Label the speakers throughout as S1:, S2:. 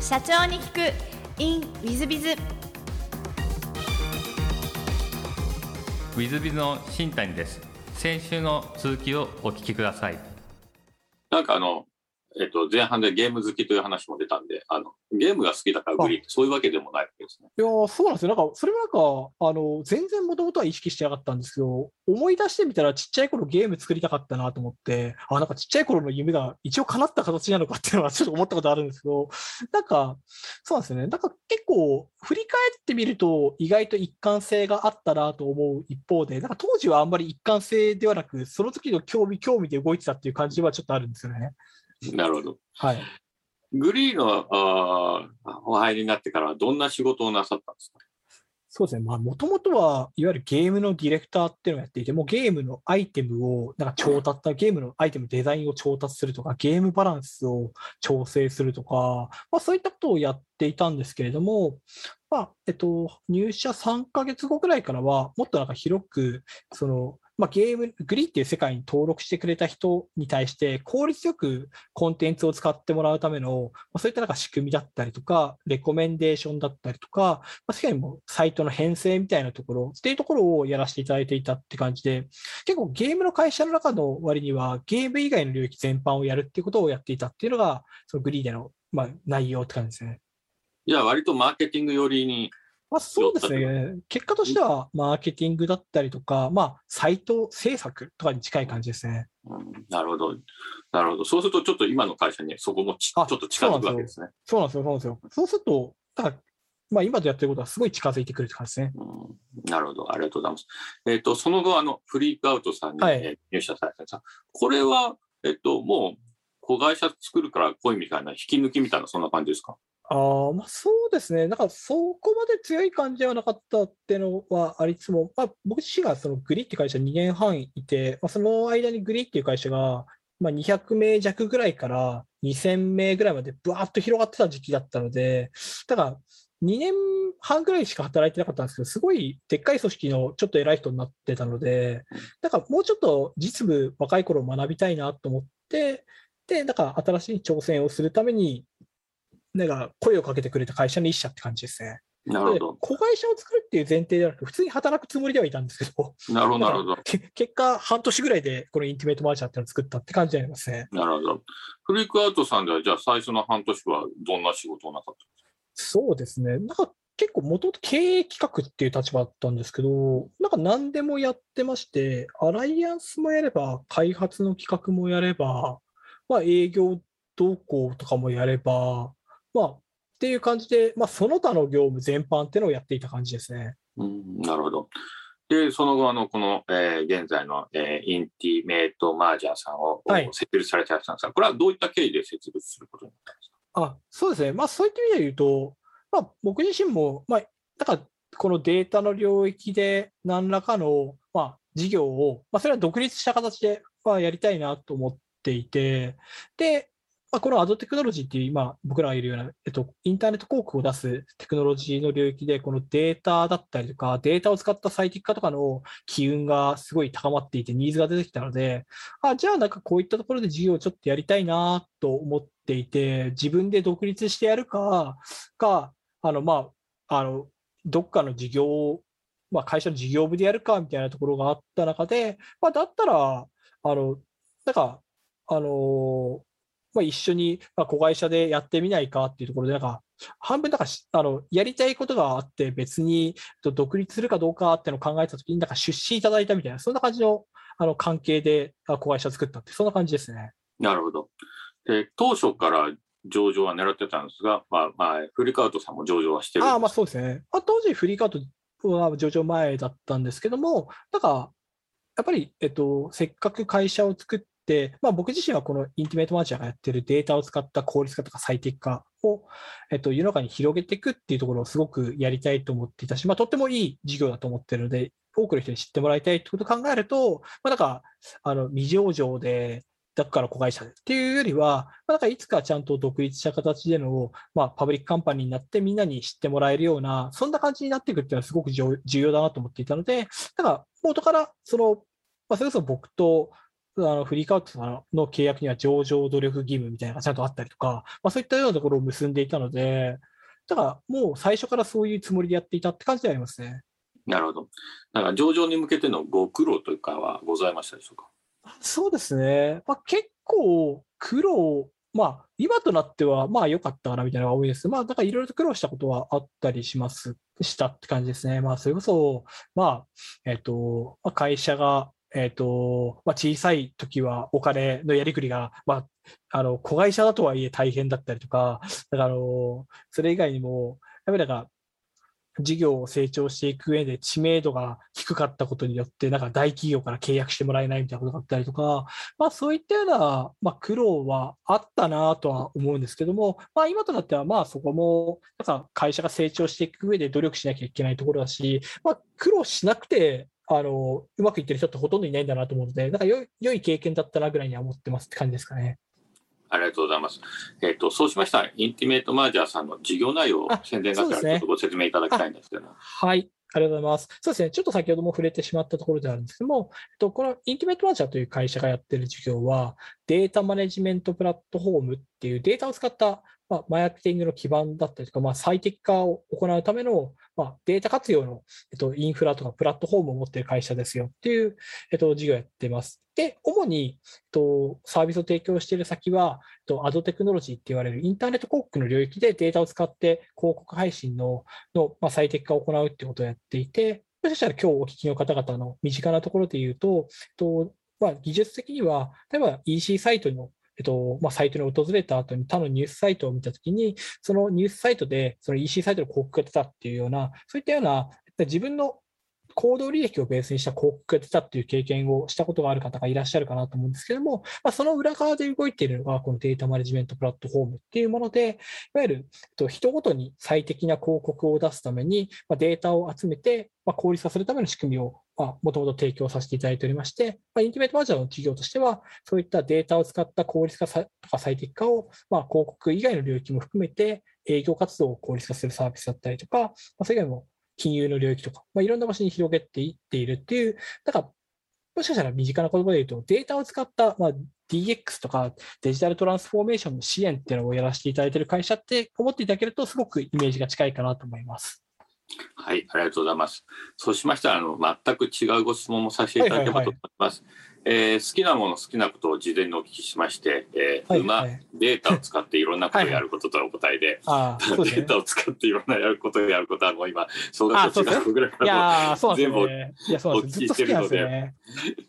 S1: 社長に聞く in ウィズビズ
S2: ウィズビズの新谷です。先週の続きをお聞きください。
S3: なんかあの、えっと、前半でゲーム好きという話も出たんで、あの、ゲームが好きだからグリーンそういうわけでもないわけですね。
S4: いやーそうなんですよ。なんか、それはなんか、あの、全然もともとは意識してなかったんですけど、思い出してみたらちっちゃい頃ゲーム作りたかったなと思って、あ、なんかちっちゃい頃の夢が一応叶った形なのかっていうのはちょっと思ったことあるんですけど、なんか、そうなんですよね。なんか結構、振り返ってみると、意外と一貫性があったなと思う一方で、なんか当時はあんまり一貫性ではなく、その時の興味、興味で動いてたっていう感じはちょっとあるんですよね。
S3: なるほど。
S4: はい。
S3: グリーンのお入りになってからどんな仕事をなさったんですか？
S4: そうですね。まあ、もともとは、いわゆるゲームのディレクターっていうのをやっていて、もうゲームのアイテムを、なんか調達、ゲームのアイテム、デザインを調達するとか、ゲームバランスを調整するとか、まあ、そういったことをやっていたんですけれども、まあ、えっと、入社3ヶ月後くらいからは、もっとなんか広く、その、まあ、ゲーム、グリーっていう世界に登録してくれた人に対して、効率よくコンテンツを使ってもらうための、まあ、そういったなんか仕組みだったりとか、レコメンデーションだったりとか、まあ、世界にもサイトの編成みたいなところっていうところをやらせていただいていたって感じで、結構ゲームの会社の中の割には、ゲーム以外の領域全般をやるっていうことをやっていたっていうのが、そのグリーでの、まあ、内容って感じですね。
S3: じゃあ割とマーケティング寄りに、
S4: まあ、そうです
S3: 寄
S4: ね。結果としては、マーケティングだったりとか、まあ、サイト制作とかに近い感じですね。
S3: うんなるほど。なるほど。そうするとちょっと今の会社にそこもちちょ
S4: あ
S3: っと近づくわけですね。
S4: そうなんですよ、そうなんですよ。そうすると、だからまあ、今とやってることはすごい近づいてくるって感じですね。
S3: うんなるほど。ありがとうございます。えっ、と、その後、あの、フリークアウトさんに、入社されたんですがこれは、えっ、と、もう、子会社作るから来いみたいな、引き抜きみたいな、そんな感じですか？
S4: あ、まあそうですね。なんかそこまで強い感じではなかったっていうのはありつつも、まあ僕自身がそのグリって会社2年半いて、まあ、その間にグリっていう会社が、まあ200名弱ぐらいから2000名ぐらいまでブワーッと広がってた時期だったので、だから2年半ぐらいしか働いてなかったんですけど、すごいでっかい組織のちょっと偉い人になってたので、だからもうちょっと実務若い頃学びたいなと思って、で、だから新しい挑戦をするために、なんか声をかけてくれた会社の一社って感じですね。で
S3: なるほど。
S4: 子会社を作るっていう前提ではなく、普通に働くつもりではいたんですけど、
S3: なるほど、なるほど。
S4: け結果、半年ぐらいでこのインティメートマージャーっていうのを作ったって感じになりますね。
S3: なるほど。フリークアウトさんでは、じゃあ最初の半年はどんな仕事をなさったんです
S4: そうですね。なんか結構、もともと経営企画っていう立場だったんですけど、なんか何でもやってまして、アライアンスもやれば、開発の企画もやれば、まあ、営業動向とかもやれば、まあ、っていう感じで、まあ、その他の業務全般っていうのをやっていた感じですね。
S3: かうん、なるほど。で、その後、あの、この、えー現在の、えーインティメートマージャーさんを、
S4: はい
S3: 設立されたんですが、これはどういった経緯で設立することになったんですか？
S4: あそうですね。まあ、そういった意味で言うと、まあ、僕自身も、まあ、だから、このデータの領域で何らかの、まあ、事業を、まあ、それは独立した形で、まあ、やりたいなと思っていて、で、まあ、このアドテクノロジーっていう今、僕らがいるような、えっと、インターネット広告を出すテクノロジーの領域で、このデータだったりとか、データを使った最適化とかの機運がすごい高まっていて、ニーズが出てきたので、あ、じゃあなんかこういったところで事業をちょっとやりたいなと思っていて、自分で独立してやるか、か、あの、まあ、あの、どっかの事業を、まあ、会社の事業部でやるかみたいなところがあった中で、まあ、だったら、あの、なんか、あの、まあ、一緒に、まあ、子会社でやってみないかっていうところで、なんか、半分、なんかし、あの、やりたいことがあって、別にと独立するかどうかっていうのを考えたときに、なんか出資いただいたみたいな、そんな感じの、あの、関係で、あ子会社作ったって、そんな感じですね。
S3: なるほど。で、当初から上場は狙ってたんですが、まあ、まあ、フリークアウトさんも上場はしてる
S4: ああ、まあそうですね。まあ、当時、フリーカートは上場前だったんですけども、なんか、やっぱり、えっと、せっかく会社を作って、まあ、僕自身はこのインティメートマーチャーがやってるデータを使った効率化とか最適化を、えっと、世の中に広げていくっていうところをすごくやりたいと思っていたし、まあ、とってもいい事業だと思ってるので、多くの人に知ってもらいたいってことを考えると、まあ、なんか、あの、未上場で、だから子会社でっていうよりは、まあ、なんかいつかちゃんと独立した形での、まあ、パブリックカンパニーになってみんなに知ってもらえるような、そんな感じになっていくっていうのはすごく重要だなと思っていたので、だから元から、その、まあ、それこそ僕と、あのフリーカウトの契約には上場努力義務みたいなのがちゃんとあったりとか、まあ、そういったようなところを結んでいたので、だからもう最初からそういうつもりでやっていたって感じでありますね。
S3: なるほど。なんか上場に向けてのご苦労というかはございましたでしょうか？
S4: そうですね。まあ、結構苦労、まあ、今となっては、まあ良かったかなみたいなのが多いです。まあ、だからいろいろと苦労したことはあったりします、したって感じですね。まあ、それこそ、まあ、えっ、と、まあ、会社が、えっ、と、まあ、小さい時はお金のやりくりが、まあ、あの、子会社だとはいえ大変だったりとか、だから、あの、それ以外にも、やっぱりなんか、事業を成長していく上で知名度が低かったことによって、なんか大企業から契約してもらえないみたいなことがあったりとか、まあそういったような、まあ、苦労はあったなとは思うんですけども、まあ今となってはまあそこも、なんか会社が成長していく上で努力しなきゃいけないところだし、まあ苦労しなくて、あの、うまくいってる人ってほとんどいないんだなと思うので、なんか良い良い経験だったなぐらいには思ってますって感じですかね。
S3: ありがとうございます。えっ、と、そうしましたら、インティメートマージャーさんの事業内容を
S4: あ
S3: 宣伝がてら
S4: そうですね
S3: ちょっとご説明いただきたいんですけども。
S4: はい。ありがとうございます。そうですね。ちょっと先ほども触れてしまったところであるんですけども、えっと、このインティメートマージャーという会社がやってる事業は、データマネジメントプラットフォームっていうデータを使った、まあ、マーケティングの基盤だったりとか、まあ、最適化を行うための、まあ、データ活用の、えっと、インフラとかプラットフォームを持っている会社ですよっていう、えっと、事業をやってます。で、主に、えっと、サービスを提供している先は、えっと、アドテクノロジーって言われるインターネット広告の領域でデータを使って広告配信のの、まあ、最適化を行うってことをやっていて、もしかしたら今日お聞きの方々の身近なところで言うと、えっとまあ、技術的には、例えば EC サイトの、えっとまあ、サイトに訪れた後に他のニュースサイトを見たときに、そのニュースサイトでその EC サイトの広告が出たっていうような、そういったような自分の行動履歴をベースにした広告が出たっていう経験をしたことがある方がいらっしゃるかなと思うんですけども、まあ、その裏側で動いているのがこのデータマネジメントプラットフォームっていうもので、いわゆるえっと人ごとに最適な広告を出すために、ま、データを集めて、ま、効率化するための仕組みをもともと提供させていただいておりまして、まあ、インティメートマージャーの事業としては、そういったデータを使った効率化とか最適化を、まあ、広告以外の領域も含めて、営業活動を効率化するサービスだったりとか、まあ、それ以外も金融の領域とか、まあ、いろんな場所に広げていっているっていう、だから、もしかしたら身近な言葉で言うと、データを使った、まあ、DX とかデジタルトランスフォーメーションの支援っていうのをやらせていただいている会社って思っていただけると、すごくイメージが近いかなと思います。
S3: はい、ありがとうございます。そうしましたら、あの、全く違うご質問もさせていただければと思います。えー好きなもの、好きなことを事前にお聞きしまして、えー
S4: はい
S3: 馬、
S4: はい
S3: データを使っていろんなことをやることとはお答えで、
S4: ああ、そうですね
S3: デー。タを使っていろんなやることをやることはもう今、小学校中学校ぐらいか
S4: い
S3: らも
S4: やー、そうなんです
S3: 全部
S4: よね。いや、そうなんです。ずっと好きなんですよね。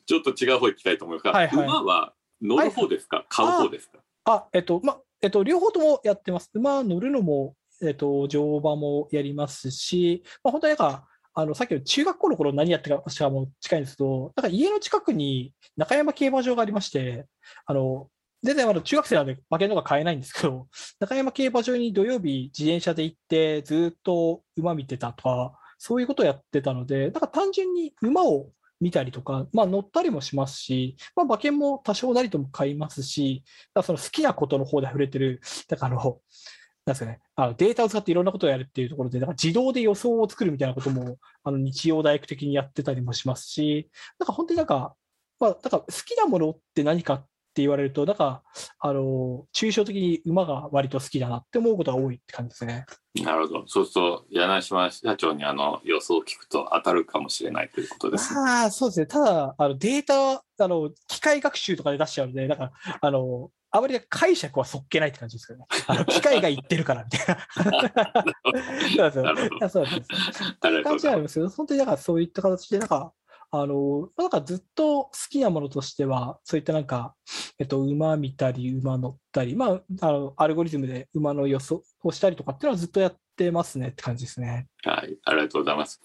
S3: ちょっと違う方行きたいと思いますが、
S4: はいはい
S3: 馬は乗る方ですか、買う方ですか？
S4: あ、えっと、ま、えっと、両方ともやってます。馬乗るのも、えっと、乗馬もやりますし、まあ、本当になんか、あの、さっきの中学校の頃何やってたかしかも近いんですけど、なんか家の近くに中山競馬場がありまして、あの、全然まだ中学生なんで馬券とか買えないんですけど、中山競馬場に土曜日自転車で行ってずっと馬見てたとか、そういうことをやってたので、なんか単純に馬を見たりとか、まあ乗ったりもしますし、まあ馬券も多少なりとも買いますし、だからその好きなことの方で触れてる、だからあの、なんですかね、あのデータを使っていろんなことをやるっていうところで、なんか自動で予想を作るみたいなことも、あの日曜大工的にやってたりもしますし、なんか本当になんか、まあ、なんか好きなものって何かって言われると、なんか、あの、抽象的に馬が割と好きだなって思うことが多いって感じですね。
S3: なるほど。そうすると、柳島社長にあの予想を聞くと当たるかもしれないということですね。
S4: まあ、そうですね。ただ、あのデータは、あの、機械学習とかで出しちゃうので、なんか、あの、あまり解釈はそっけないって感じですけどね。あの機械が言ってるからみたいな。そうなんですよそうなんです
S3: とう
S4: 感じはありますけど、本当になんかそういった形で、なんか、あの、なんかずっと好きなものとしては、そういったなんか、えっと、馬見たり、馬乗ったり、まあ、あの、アルゴリズムで馬の予想をしたりとかっていうのはずっとやってますねって感じですね。
S3: す。はい、ありがとうございます。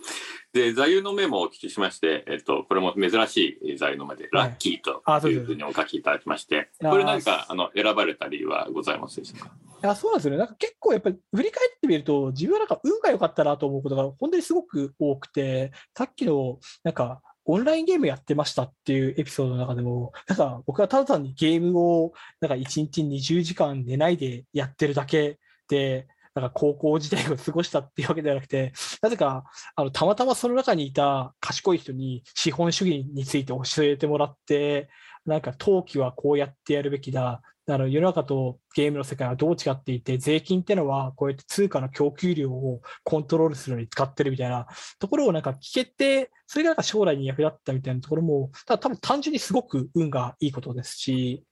S3: で、座右の銘もお聞きしまして、えっと、これも珍しい座右の銘で、ラッキーというふうにお書きいただきまして、これ何かあの選ばれた理由はございますでしょうか？
S4: いやそうなんですよね。なんか結構やっぱり振り返ってみると、自分はなんか運が良かったなと思うことが本当にすごく多くて、さっきのなんかオンラインゲームやってましたっていうエピソードの中でも、なんか僕はただ単にゲームをなんか1日20時間寝ないでやってるだけで、なんか高校時代を過ごしたっていうわけではなくて、なぜかあのたまたまその中にいた賢い人に資本主義について教えてもらって、なんか投機はこうやってやるべきだ、あの世の中とゲームの世界はどう違っていて、税金ってのはこうやって通貨の供給量をコントロールするのに使ってるみたいな。ところをなんか聞けて、それがなんか将来に役立ったみたいなところも、ただ多分単純にすごく運がいいことですし、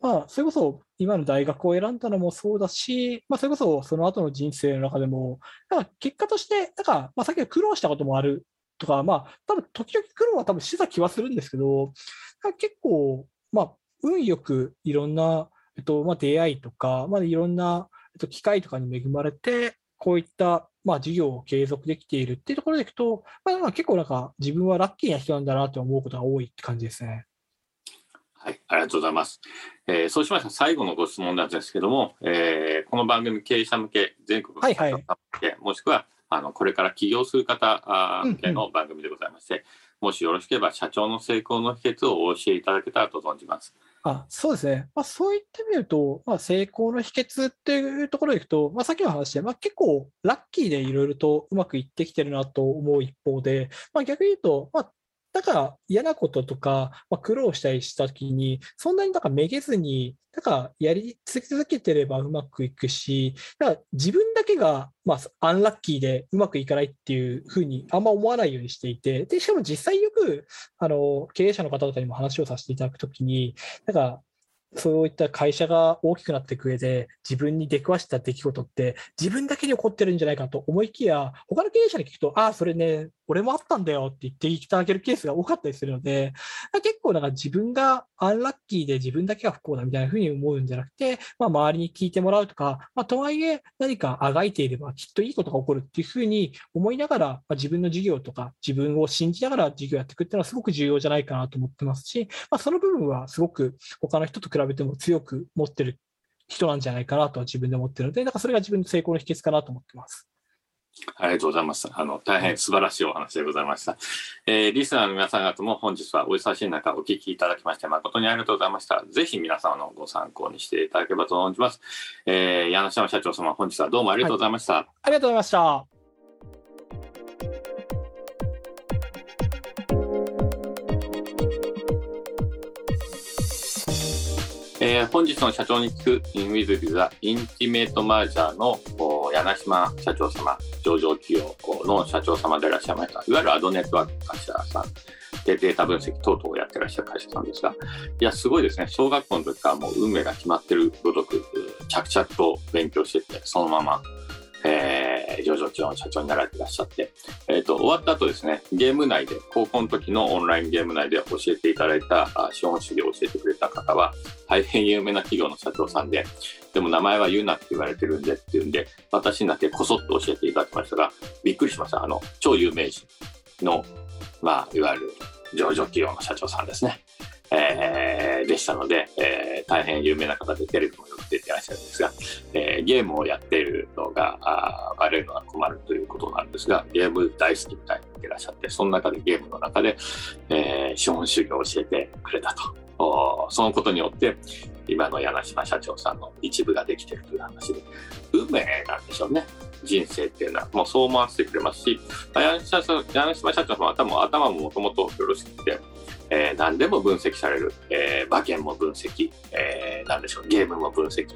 S4: まあ、それこそ今の大学を選んだのもそうだし、まあ、それこそその後の人生の中でも、なんか結果として、なんか、まあ、さっき苦労したこともあるとか、まあ、多分時々苦労は多分してた気はするんですけど、結構、まあ、運よくいろんな、えっとまあ、出会いとか、まあ、いろんな、えっと、機会とかに恵まれて、こういった、まあ、授業を継続できているっていうところでいくと、まあ、結構なんか自分はラッキーな人なんだなと思うことが多いって感じですね。
S3: はい、ありがとうございます。えー、そうしましたら最後のご質問なんですけども、えー、この番組経営者向け、全国の
S4: 方向
S3: け、はいはい、もしくはあのこれから起業する方向けの番組でございまして、うんうん、もしよろしければ社長の成功の秘訣をお教えいただけたらと存じます。
S4: あそうですね、まあ、そう言ってみると、まあ、成功の秘訣っていうところでいくと、まあ、さっきの話で、まあ、結構ラッキーでいろいろとうまくいってきてるなと思う一方で、まあ、逆に言うと、まあ、だから嫌なこととか、まあ、苦労したりしたときに、そんなになんかめげずに、だかやり続けてればうまくいくし、だから自分だけが、まあ、アンラッキーでうまくいかないっていうふうにあんま思わないようにしていて、で、しかも実際よく、あの、経営者の方とかにも話をさせていただくときに、なんか、そういった会社が大きくなっていく上で、自分に出くわした出来事って、自分だけに起こってるんじゃないかと思いきや、他の経営者に聞くと、ああ、それね、俺もあったんだよって言っていただけるケースが多かったりするので、結構なんか自分がアンラッキーで自分だけが不幸だみたいなふうに思うんじゃなくて、まあ、周りに聞いてもらうとか、まあ、とはいえ何かあがいていればきっといいことが起こるっていうふうに思いながら、まあ、自分の事業とか自分を信じながら事業やっていくっていうのはすごく重要じゃないかなと思ってますし、まあ、その部分はすごく他の人と比べても強く持ってる人なんじゃないかなとは自分で思ってるので、なんかそれが自分の成功の秘訣かなと思ってます。
S3: ありがとうございます。あの、大変素晴らしいお話でございました。えー、リスナーの皆さん方も本日はお忙しい中お聞きいただきまして誠にありがとうございました。ぜひ皆様のご参考にしていただければと思います。えー、柳島社長様、本日はどうもありがとうございました。はい、
S4: ありがとうございました。
S3: えー、本日の社長に聞くインウィズビ柳島社長様、上場企業の社長様でいらっしゃいました。いわゆるアドネットワーク会社さんでデータ分析等々をやってらっしゃる会社さんですが、いや、すごいですね。小学校の時からもう運命が決まってるごとく、着々と勉強してて、そのままえー、上場企業の社長になられていらっしゃって、え、ー、と、終わった後ですね、ゲーム内で、高校の時のオンラインゲーム内で教えていただいた、資本主義を教えてくれた方は、大変有名な企業の社長さんで、でも名前は言うなって言われてるんでっていうんで、私にだけこそっと教えていただきましたが、びっくりしました。あの、超有名人の、まあ、いわゆる上場企業の社長さんですね。えー、でしたので、えー、大変有名な方でテレビもよく出てらっしゃるんですが、えー、ゲームをやっているのがあバレるのは困るということなんですが、ゲーム大好きみたいにいらっしゃって、その中でゲームの中で、えー、資本主義を教えてくれたと。そのことによって、今の柳島社長さんの一部ができてるという話で、運命なんでしょうね。人生っていうのは、もうそう思わせてくれますし、柳島社長さんは多分頭ももともとよろしくて、えー、何でも分析される、えー、馬券も分析、えー、何でしょう、ゲームも分析、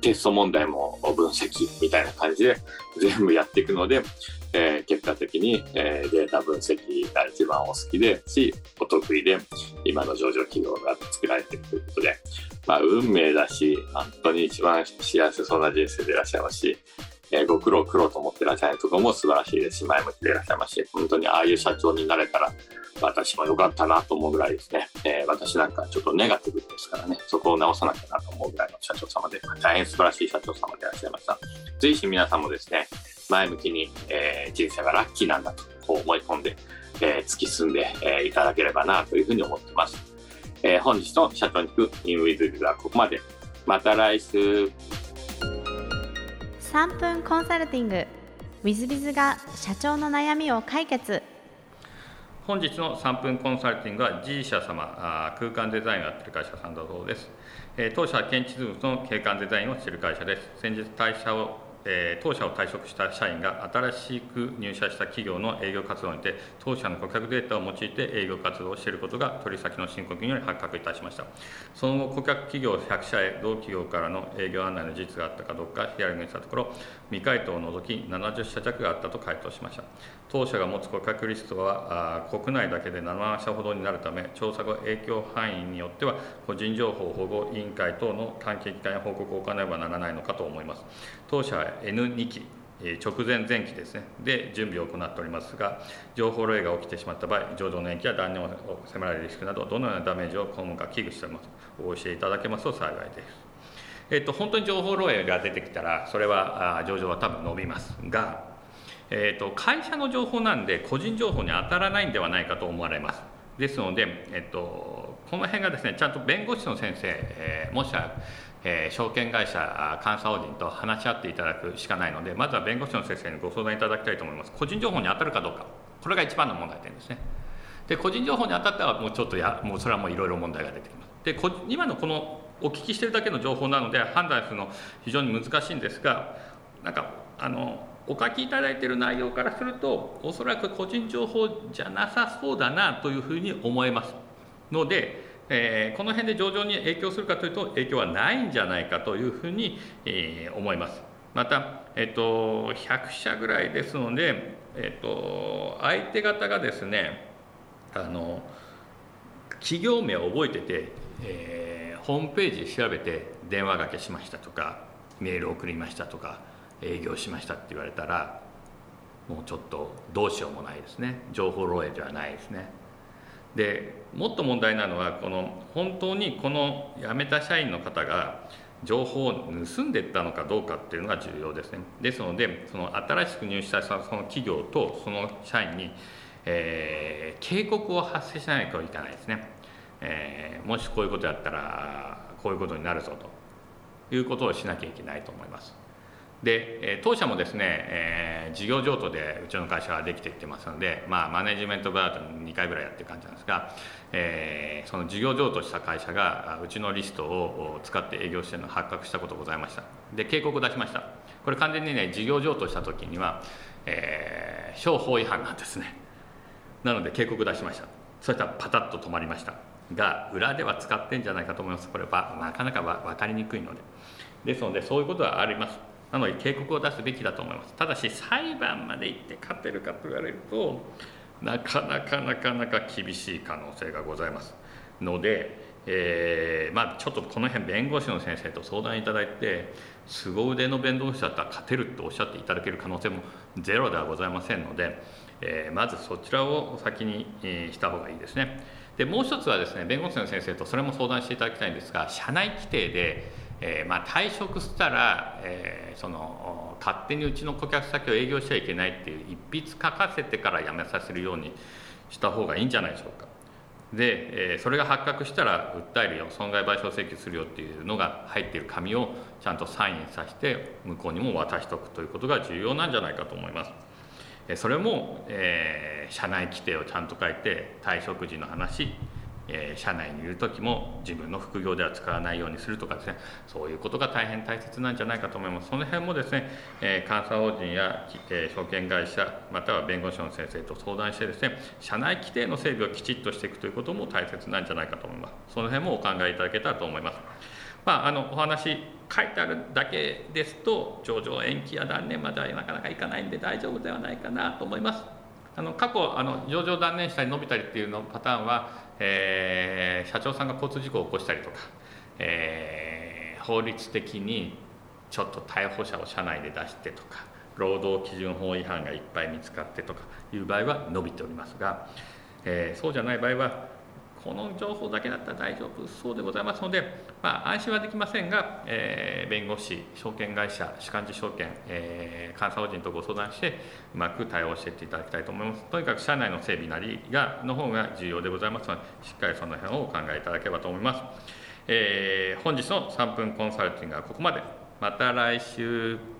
S3: テスト問題も分析みたいな感じで全部やっていくので、えー、結果的に、えー、データ分析が一番お好きでし、お得意で、今の上場企業が作られていくということで、まあ、運命だし、本当に一番幸せそうな人生でいらっしゃいますし、えー、ご苦労苦労と思ってらっしゃるところも素晴らしいですし、前向きでいらっしゃいますし、本当にああいう社長になれたら、私も良かったなと思うぐらいですね、えー、私なんかちょっとネガティブですからね、そこを直さなきゃなと思うぐらいの社長様で、大変素晴らしい社長様でいらっしゃいました。ぜひ皆さんもですね、前向きに、えー、人生がラッキーなんだとこう思い込んで、えー、突き進んで、えー、いただければなというふうに思ってます。えー、本日の社長に行くインウィズビズはここまで。また来週。
S1: 3分コンサルティング。w i z b i z が社長の悩みを解決。
S2: 本日の3分コンサルティングは G 社様空間デザインをやっている会社さんだそうです、え当社は建築物の景観デザインをしている会社です。先日退社をえー当社を退職した社員が新しく入社した企業の営業活動にて当社の顧客データを用いて営業活動をしていることが取引先の申告により発覚いたしました。その後顧客企業100社へ同企業からの営業案内の事実があったかどうかヒアリングしたところ未回答を除き70社弱があったと回答しました。当社が持つ顧客リストは国内だけで7社ほどになるため調査後影響範囲によっては個人情報保護委員会等の関係機関へ報告を行わねばならないのかと思います。当社は N2 期直前前期ですね。で準備を行っておりますが情報漏洩が起きてしまった場合上場の延期や断念を迫られるリスクなどどのようなダメージを被るか危惧しております。お教えいただけますと幸いです。えっと本当に情報漏洩が出てきたらそれは上場は多分伸びますがえー、と会社の情報なんで個人情報に当たらないんではないかと思われます。ですので、えっと、この辺がですねちゃんと弁護士の先生、えーもしくは、えー証券会社監査法人と話し合っていただくしかないのでまずは弁護士の先生にご相談いただきたいと思います。個人情報に当たるかどうか。これが一番の問題点ですね。で個人情報に当たってはもうちょっとやもうそれはもういろいろ問題が出てきます。で今のこのお聞きしてるだけの情報なので判断するの非常に難しいんですがなんかあのお書きいただいている内容からするとおそらく個人情報じゃなさそうだなというふうに思えますので、えーこの辺で上場に影響するかというと影響はないんじゃないかというふうに、えー思います。また、えっと100社ぐらいですので、えっと相手方がですねあの企業名を覚えてて、えーホームページ調べて電話がけしましたとかメール送りましたとか営業しましたって言われたらもうちょっとどうしようもないですね。情報漏洩ではないですね。でもっと問題なのはこの本当にこの辞めた社員の方が情報を盗んでったのかどうかっていうのが重要ですね。ですのでその新しく入社したその企業とその社員に、えー警告を発生しないといけないですね、えーもしこういうことやったらこういうことになるぞということをしなきゃいけないと思います。で、えー当社もですね、えー事業譲渡でうちの会社はできていってますので、まあ、マネジメントバート2回ぐらいやってる感じなんですが、えーその事業譲渡した会社がうちのリストを使って営業してるのが発覚したことございました。で警告を出しました。これ完全にね事業譲渡した時には、えー商法違反なんですね。なので警告出しました。そしたらパタッと止まりました。が裏では使ってんじゃないかと思います。これはなかなか分かりにくいので。ですのでそういうことはあります。なので警告を出すべきだと思います。ただし裁判まで行って勝てるかと言われるとなかなかなかなか厳しい可能性がございます。ので、えーまあ、ちょっとこの辺弁護士の先生と相談いただいて凄腕の弁護士だったら勝てるとおっしゃっていただける可能性もゼロではございませんので、えーまずそちらを先に、えした方がいいですね。でもう一つはですね弁護士の先生とそれも相談していただきたいんですが社内規定で、えーまあ、退職したら、えーその勝手にうちの顧客先を営業しちゃいけないっていう一筆書かせてから辞めさせるようにした方がいいんじゃないでしょうか。で、えーそれが発覚したら訴えるよ損害賠償請求するよっていうのが入っている紙をちゃんとサインさせて向こうにも渡しておくということが重要なんじゃないかと思います。それも、えー社内規定をちゃんと書いて退職時の話、えー社内にいる時も自分の副業では使わないようにするとかですね。そういうことが大変大切なんじゃないかと思います。その辺もですね、えー監査法人や、えー証券会社または弁護士の先生と相談してですね社内規定の整備をきちっとしていくということも大切なんじゃないかと思います。その辺もお考えいただけたらと思います。まあ、あのお話書いてあるだけですと上場延期や断念まではなかなかいかないんで大丈夫ではないかなと思います。あの過去あの上場断念したり伸びたりっていうのパターンは、えー社長さんが交通事故を起こしたりとか、えー法律的にちょっと逮捕者を社内で出してとか労働基準法違反がいっぱい見つかってとかいう場合は伸びておりますが、えーそうじゃない場合はこの情報だけだったら大丈夫そうでございますので、まあ、安心はできませんが、えー弁護士、証券会社、主幹事証券、えー監査法人とご相談して、うまく対応していっていただきたいと思います。とにかく社内の整備なりがの方が重要でございますので、しっかりその辺をお考えいただければと思います。えー本日の3分コンサルティングはここまで。また来週。